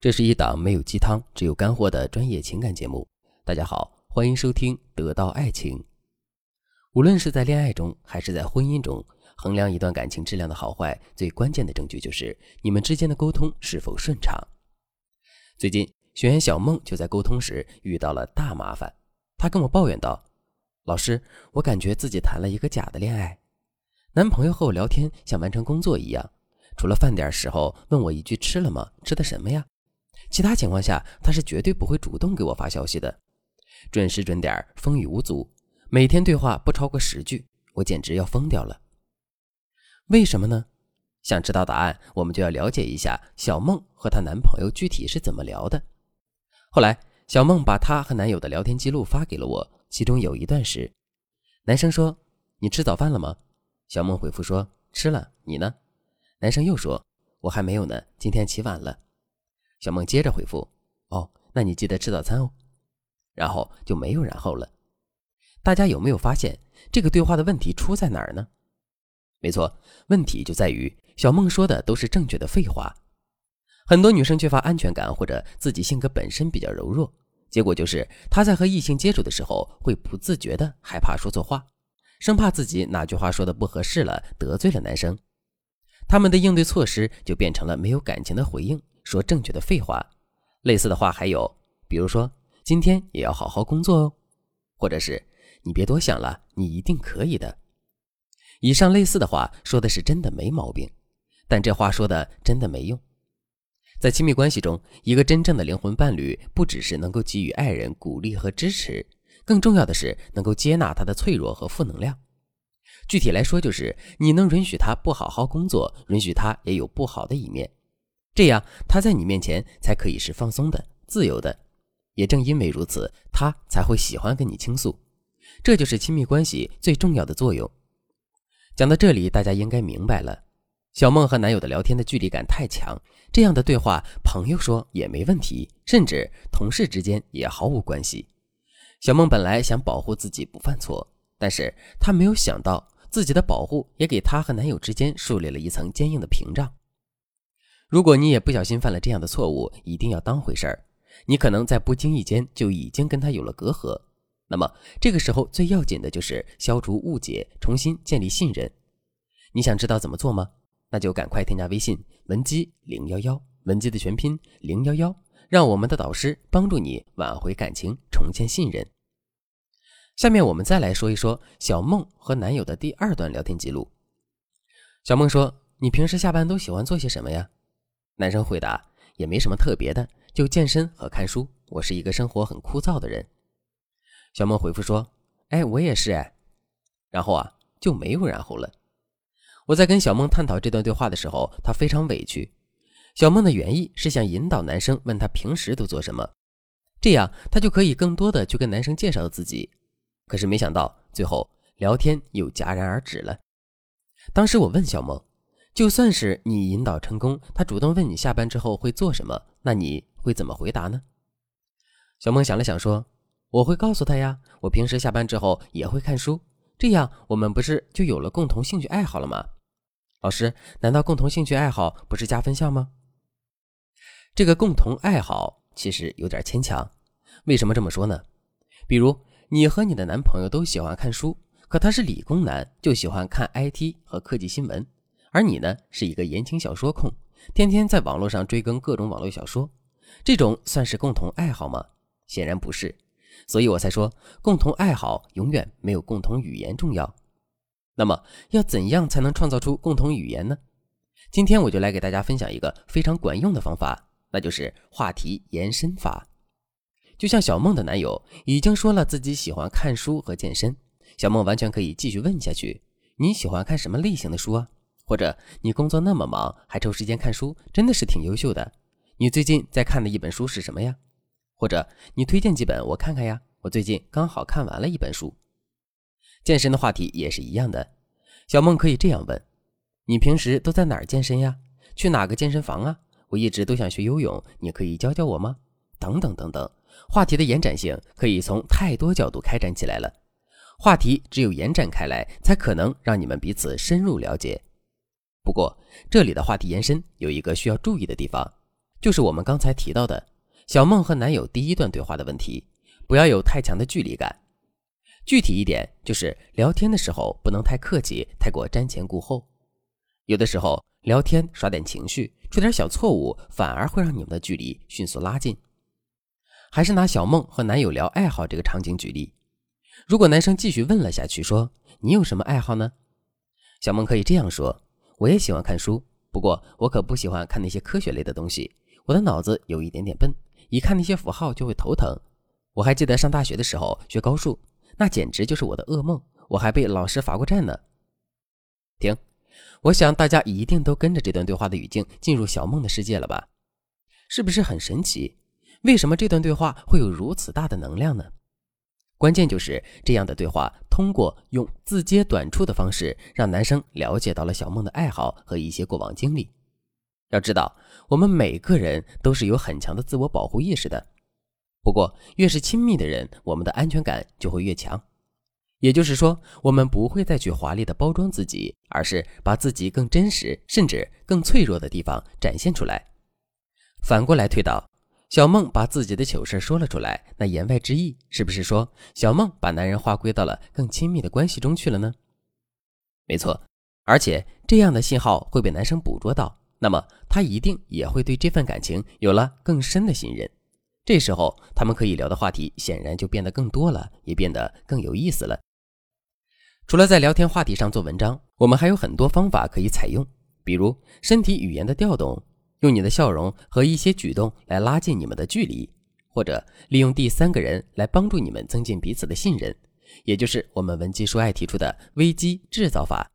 这是一档没有鸡汤，只有干货的专业情感节目。大家好，欢迎收听《得到爱情》。无论是在恋爱中还是在婚姻中，衡量一段感情质量的好坏，最关键的证据就是你们之间的沟通是否顺畅。最近，学员小梦就在沟通时遇到了大麻烦，她跟我抱怨道：“老师，我感觉自己谈了一个假的恋爱，男朋友和我聊天像完成工作一样，除了饭点时候问我一句吃了吗？吃的什么呀？”其他情况下，他是绝对不会主动给我发消息的，准时准点，风雨无阻，每天对话不超过十句，我简直要疯掉了。为什么呢？想知道答案，我们就要了解一下小梦和她男朋友具体是怎么聊的。后来，小梦把她和男友的聊天记录发给了我，其中有一段是：男生说：“你吃早饭了吗？”小梦回复说：“吃了。”你呢？男生又说：“我还没有呢，今天起晚了。”小梦接着回复：“哦，那你记得吃早餐哦。”然后就没有然后了。大家有没有发现这个对话的问题出在哪儿呢？没错，问题就在于小梦说的都是正确的废话。很多女生缺乏安全感，或者自己性格本身比较柔弱，结果就是她在和异性接触的时候会不自觉的害怕说错话，生怕自己哪句话说的不合适了，得罪了男生。他们的应对措施就变成了没有感情的回应。说正确的废话，类似的话还有，比如说今天也要好好工作哦，或者是你别多想了，你一定可以的。以上类似的话说的是真的没毛病，但这话说的真的没用。在亲密关系中，一个真正的灵魂伴侣，不只是能够给予爱人鼓励和支持，更重要的是能够接纳他的脆弱和负能量。具体来说，就是你能允许他不好好工作，允许他也有不好的一面。这样，他在你面前才可以是放松的、自由的。也正因为如此，他才会喜欢跟你倾诉。这就是亲密关系最重要的作用。讲到这里，大家应该明白了。小梦和男友的聊天的距离感太强，这样的对话，朋友说也没问题，甚至同事之间也毫无关系。小梦本来想保护自己不犯错，但是她没有想到，自己的保护也给她和男友之间树立了一层坚硬的屏障。如果你也不小心犯了这样的错误，一定要当回事儿。你可能在不经意间就已经跟他有了隔阂，那么这个时候最要紧的就是消除误解，重新建立信任。你想知道怎么做吗？那就赶快添加微信文姬零幺幺，文姬的全拼零幺幺，让我们的导师帮助你挽回感情，重建信任。下面我们再来说一说小梦和男友的第二段聊天记录。小梦说：“你平时下班都喜欢做些什么呀？”男生回答：“也没什么特别的，就健身和看书。我是一个生活很枯燥的人。”小梦回复说：“哎，我也是哎。”然后啊，就没有然后了。我在跟小梦探讨这段对话的时候，她非常委屈。小梦的原意是想引导男生问他平时都做什么，这样他就可以更多的去跟男生介绍自己。可是没想到最后聊天又戛然而止了。当时我问小梦。就算是你引导成功，他主动问你下班之后会做什么，那你会怎么回答呢？小梦想了想说：“我会告诉他呀，我平时下班之后也会看书，这样我们不是就有了共同兴趣爱好了吗？”老师，难道共同兴趣爱好不是加分项吗？这个共同爱好其实有点牵强。为什么这么说呢？比如你和你的男朋友都喜欢看书，可他是理工男，就喜欢看 IT 和科技新闻。而你呢，是一个言情小说控，天天在网络上追更各种网络小说，这种算是共同爱好吗？显然不是，所以我才说共同爱好永远没有共同语言重要。那么要怎样才能创造出共同语言呢？今天我就来给大家分享一个非常管用的方法，那就是话题延伸法。就像小梦的男友已经说了自己喜欢看书和健身，小梦完全可以继续问下去：你喜欢看什么类型的书啊？或者你工作那么忙，还抽时间看书，真的是挺优秀的。你最近在看的一本书是什么呀？或者你推荐几本我看看呀？我最近刚好看完了一本书。健身的话题也是一样的，小梦可以这样问：你平时都在哪儿健身呀？去哪个健身房啊？我一直都想学游泳，你可以教教我吗？等等等等，话题的延展性可以从太多角度开展起来了。话题只有延展开来，才可能让你们彼此深入了解。不过，这里的话题延伸有一个需要注意的地方，就是我们刚才提到的小梦和男友第一段对话的问题，不要有太强的距离感。具体一点，就是聊天的时候不能太客气，太过瞻前顾后。有的时候聊天耍点情绪，出点小错误，反而会让你们的距离迅速拉近。还是拿小梦和男友聊爱好这个场景举例，如果男生继续问了下去，说你有什么爱好呢？小梦可以这样说：我也喜欢看书，不过我可不喜欢看那些科学类的东西，我的脑子有一点点笨，一看那些符号就会头疼。我还记得上大学的时候学高数。那简直就是我的噩梦，我还被老师罚过站呢。停，我想大家一定都跟着这段对话的语境进入小梦的世界了吧？是不是很神奇？为什么这段对话会有如此大的能量呢？关键就是这样的对话，通过用字接短处的方式，让男生了解到了小梦的爱好和一些过往经历。要知道，我们每个人都是有很强的自我保护意识的。不过，越是亲密的人，我们的安全感就会越强。也就是说，我们不会再去华丽的包装自己，而是把自己更真实，甚至更脆弱的地方展现出来。反过来推导，小梦把自己的糗事说了出来，那言外之意是不是说小梦把男人划归到了更亲密的关系中去了呢？没错，而且这样的信号会被男生捕捉到，那么他一定也会对这份感情有了更深的信任。这时候，他们可以聊的话题显然就变得更多了，也变得更有意思了。除了在聊天话题上做文章，我们还有很多方法可以采用，比如身体语言的调动，用你的笑容和一些举动来拉近你们的距离，或者利用第三个人来帮助你们增进彼此的信任，也就是我们文姬说爱提出的危机制造法。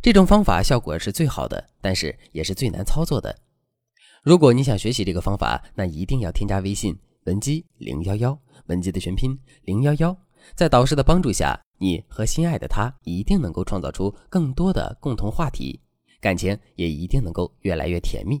这种方法效果是最好的，但是也是最难操作的。如果你想学习这个方法，那一定要添加微信。文姬零幺幺，文姬的全拼零幺幺，在导师的帮助下，你和心爱的他一定能够创造出更多的共同话题，感情也一定能够越来越甜蜜。